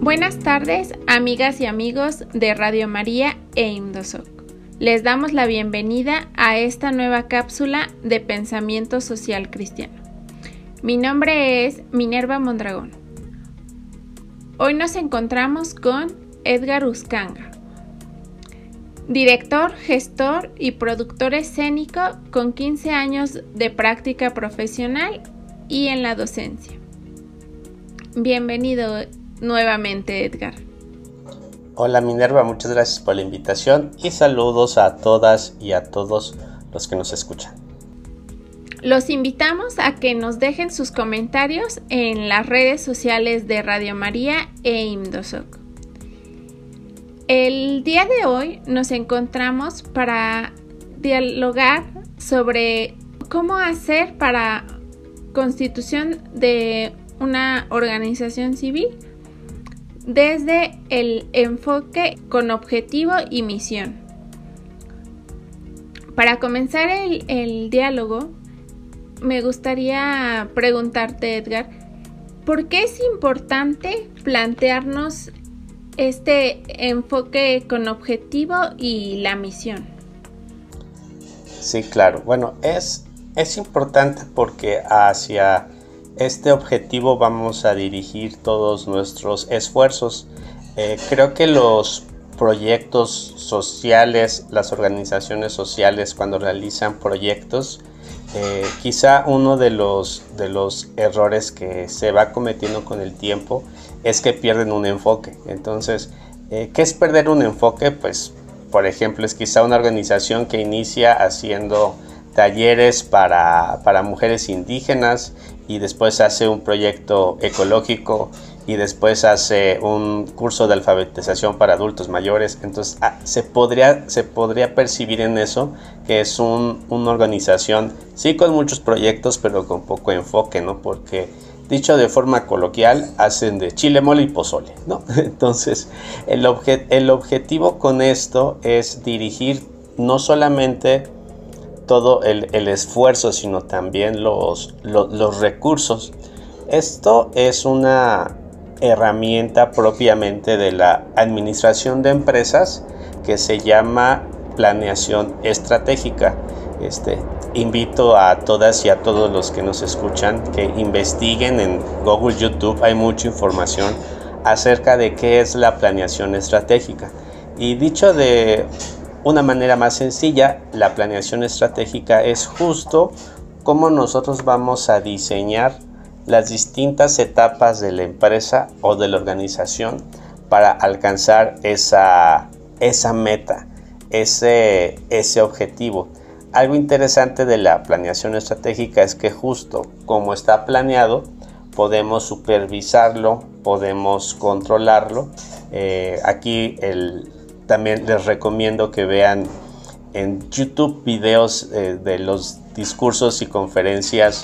Buenas tardes, amigas y amigos de Radio María e Indosoc. Les damos la bienvenida a esta nueva cápsula de pensamiento social cristiano. Mi nombre es Minerva Mondragón. Hoy nos encontramos con Edgar Uscanga, director, gestor y productor escénico con 15 años de práctica profesional y en la docencia. Bienvenido, nuevamente, Edgar. Hola Minerva, muchas gracias por la invitación y saludos a todas y a todos los que nos escuchan. Los invitamos a que nos dejen sus comentarios en las redes sociales de Radio María e Imdosoc. El día de hoy nos encontramos para dialogar sobre cómo hacer para constitución de una organización civil desde el enfoque con objetivo y misión. Para comenzar el, diálogo, me gustaría preguntarte, Edgar, ¿por qué es importante plantearnos este enfoque con objetivo y la misión? Sí, claro. Bueno, es, es importante porque hacia este objetivo vamos a dirigir todos nuestros esfuerzos. Eh, creo que los proyectos sociales, las organizaciones sociales cuando realizan proyectos, eh, quizá uno de los, de los errores que se va cometiendo con el tiempo es que pierden un enfoque. Entonces, eh, ¿qué es perder un enfoque? Pues, por ejemplo, es quizá una organización que inicia haciendo talleres para, para mujeres indígenas y después hace un proyecto ecológico y después hace un curso de alfabetización para adultos mayores. Entonces ah, se, podría, se podría percibir en eso que es un, una organización, sí con muchos proyectos, pero con poco enfoque, ¿no? Porque dicho de forma coloquial, hacen de chile, mole y pozole, ¿no? Entonces el, el objetivo con esto es dirigir no solamente todo el, esfuerzo, sino también los, los, recursos. Esto es una herramienta propiamente de la administración de empresas que se llama planeación estratégica. Este, invito a todas y a todos los que nos escuchan que investiguen en Google, YouTube, hay mucha información acerca de qué es la planeación estratégica. Y dicho de una manera más sencilla, la planeación estratégica es justo cómo nosotros vamos a diseñar las distintas etapas de la empresa o de la organización para alcanzar esa, esa meta, ese, ese objetivo. Algo interesante de la planeación estratégica es que justo como está planeado, podemos supervisarlo, podemos controlarlo. Eh, aquí el, también les recomiendo que vean en YouTube videos eh, de los discursos y conferencias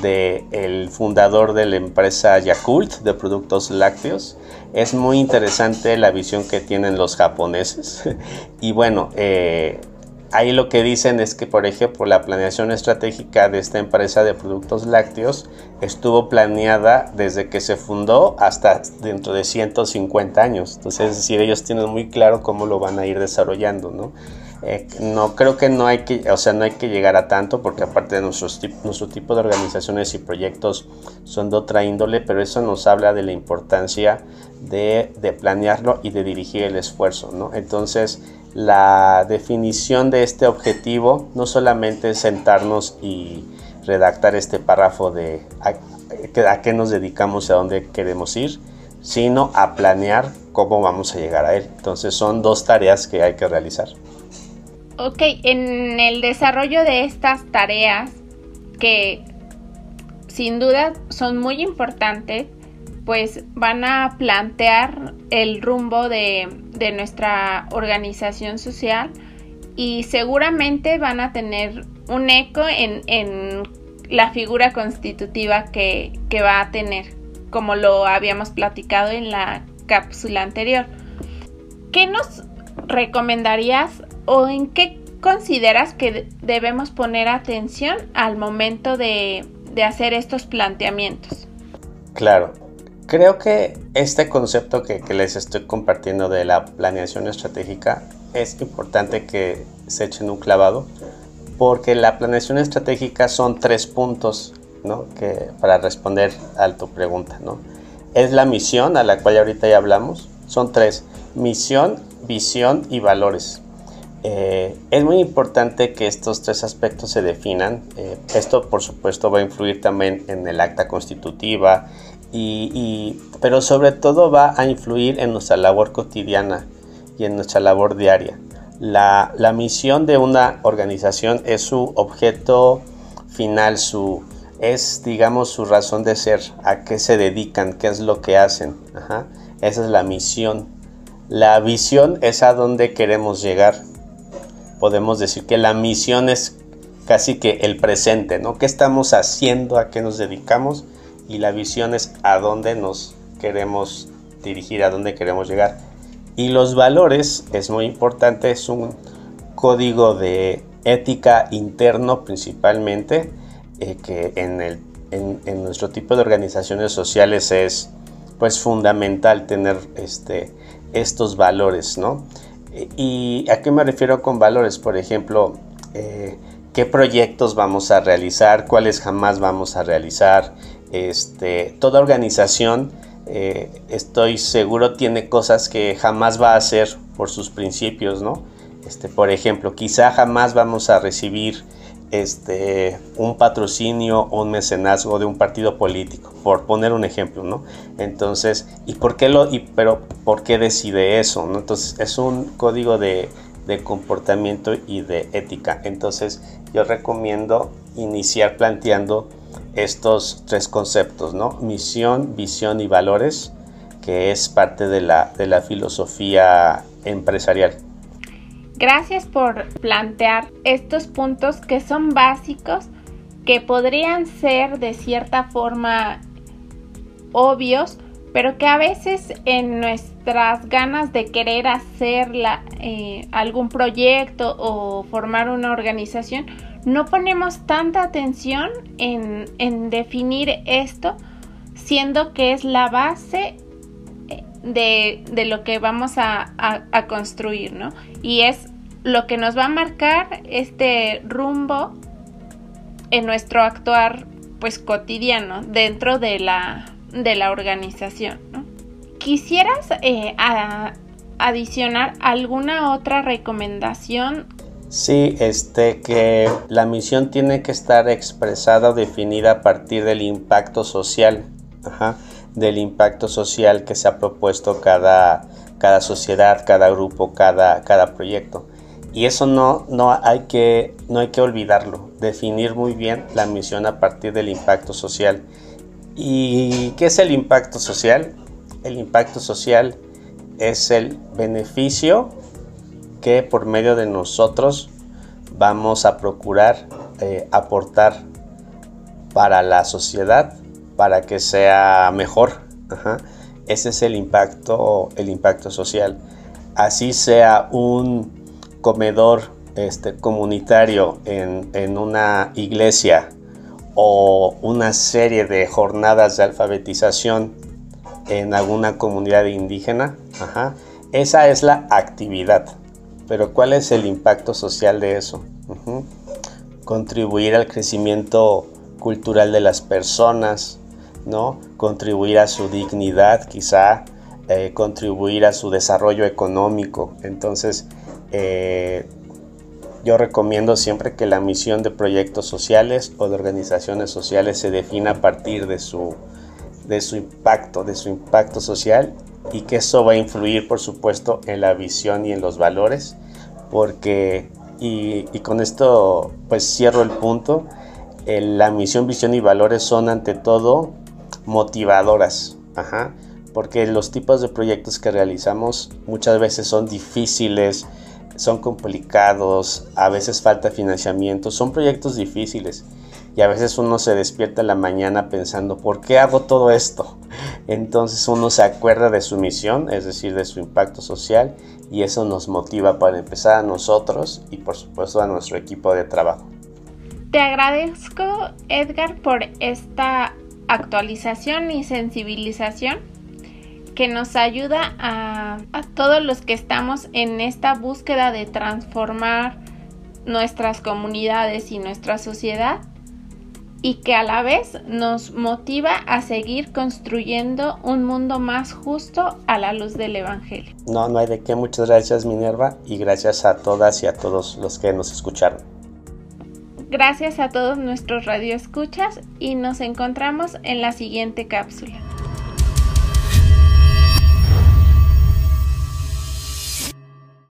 del el fundador de la empresa Yakult de productos lácteos. Es muy interesante la visión que tienen los japoneses. y bueno, eh, ahí lo que dicen es que, por ejemplo, la planeación estratégica de esta empresa de productos lácteos estuvo planeada desde que se fundó hasta dentro de 150 años. Entonces, es decir, ellos tienen muy claro cómo lo van a ir desarrollando, ¿no? Eh, no creo que no hay que, o sea, no hay que llegar a tanto porque aparte de nuestros, nuestro tipo de organizaciones y proyectos son de otra índole, pero eso nos habla de la importancia de, de planearlo y de dirigir el esfuerzo, ¿no? Entonces, la definición de este objetivo no solamente es sentarnos y redactar este párrafo de a, qué nos dedicamos y a dónde queremos ir, sino a planear cómo vamos a llegar a él. Entonces son dos tareas que hay que realizar. Ok, en el desarrollo de estas tareas que sin duda son muy importantes, pues van a plantear el rumbo de, nuestra organización social y seguramente van a tener un eco en, la figura constitutiva que, que, va a tener, como lo habíamos platicado en la cápsula anterior. ¿Qué nos recomendarías o en qué consideras que debemos poner atención al momento de, de hacer estos planteamientos? Claro, Creo que este concepto que, les estoy compartiendo de la planeación estratégica es importante que se echen un clavado porque la planeación estratégica son tres puntos ¿no? que, para responder a tu pregunta. ¿no? Es la misión a la cual ahorita ya hablamos. Son tres. Misión, visión y valores. Eh, es muy importante que estos tres aspectos se definan. Eh, esto, por supuesto, va a influir también en el acta constitutiva, y, pero sobre todo va a influir en nuestra labor cotidiana y en nuestra labor diaria. La, la misión de una organización es su objeto final, su, es, digamos, su razón de ser, a qué se dedican, qué es lo que hacen. Esa es la misión. La visión es a dónde queremos llegar podemos decir que la misión es casi que el presente, ¿no? ¿Qué estamos haciendo? ¿A qué nos dedicamos? Y la visión es a dónde nos queremos dirigir, a dónde queremos llegar. Y los valores, es muy importante, es un código de ética interno principalmente, eh, que en, el, en, nuestro tipo de organizaciones sociales es pues fundamental tener este, estos valores, ¿no? ¿Y a qué me refiero con valores? Por ejemplo, eh, qué proyectos vamos a realizar, cuáles jamás vamos a realizar. Este, toda organización, eh, estoy seguro, tiene cosas que jamás va a hacer por sus principios, ¿no? Este, por ejemplo, quizá jamás vamos a recibir este, un patrocinio o un mecenazgo de un partido político, por poner un ejemplo, ¿no? Entonces, ¿y por qué lo, y, pero por qué decide eso. Entonces, es un código de comportamiento y de ética. Entonces, yo recomiendo iniciar planteando estos tres conceptos, ¿no? Misión, visión y valores, que es parte de la, de la filosofía empresarial. Gracias por plantear estos puntos que son básicos, que podrían ser de cierta forma obvios, pero que a veces en nuestras ganas de querer hacer eh, algún proyecto o formar una organización, no ponemos tanta atención en, definir esto, siendo que es la base de, lo que vamos a, construir, ¿no? Y es lo que nos va a marcar este rumbo en nuestro actuar pues cotidiano dentro de la, de la organización. ¿Quisieras eh, adicionar alguna otra recomendación? Sí, este que la misión tiene que estar expresada o definida a partir del impacto social. Del impacto social que se ha propuesto cada, cada sociedad, cada grupo, cada, cada proyecto. Y eso no, no, hay que, no hay que olvidarlo, definir muy bien la misión a partir del impacto social. ¿Y qué es el impacto social? El impacto social es el beneficio que por medio de nosotros vamos a procurar eh, aportar para la sociedad para que sea mejor. Ese es el impacto, el impacto social. Así sea un comedor este, comunitario en, en una iglesia o una serie de jornadas de alfabetización en alguna comunidad indígena, esa es la actividad. Pero ¿cuál es el impacto social de eso? Contribuir al crecimiento cultural de las personas, ¿no? Contribuir a su dignidad, quizá eh, contribuir a su desarrollo económico. Entonces, eh, yo recomiendo siempre que la misión de proyectos sociales o de organizaciones sociales se defina a partir de su, de su impacto, de su impacto social y que eso va a influir, por supuesto, en la visión y en los valores, porque, y, con esto pues cierro el punto, la misión, visión y valores son ante todo motivadoras, porque los tipos de proyectos que realizamos muchas veces son difíciles, son complicados, a veces falta financiamiento, son proyectos difíciles y a veces uno se despierta en la mañana pensando, ¿por qué hago todo esto? Entonces uno se acuerda de su misión, es decir, de su impacto social y eso nos motiva para empezar a nosotros y por supuesto a nuestro equipo de trabajo. Te agradezco, Edgar, por esta actualización y sensibilización que nos ayuda a, a todos los que estamos en esta búsqueda de transformar nuestras comunidades y nuestra sociedad y que a la vez nos motiva a seguir construyendo un mundo más justo a la luz del Evangelio. No, no hay de qué. Muchas gracias Minerva y gracias a todas y a todos los que nos escucharon. Gracias a todos nuestros radioescuchas y nos encontramos en la siguiente cápsula.